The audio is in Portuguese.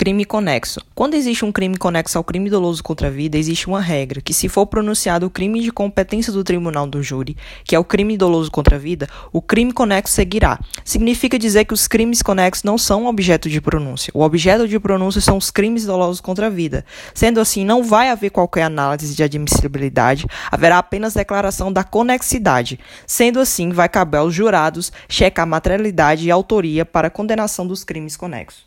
Crime conexo. Quando existe um crime conexo ao crime doloso contra a vida, existe uma regra que, se for pronunciado o crime de competência do tribunal do júri, que é o crime doloso contra a vida, o crime conexo seguirá. Significa dizer que os crimes conexos não são objeto de pronúncia. O objeto de pronúncia são os crimes dolosos contra a vida. Sendo assim, não vai haver qualquer análise de admissibilidade, haverá apenas declaração da conexidade. Sendo assim, vai caber aos jurados checar materialidade e autoria para a condenação dos crimes conexos.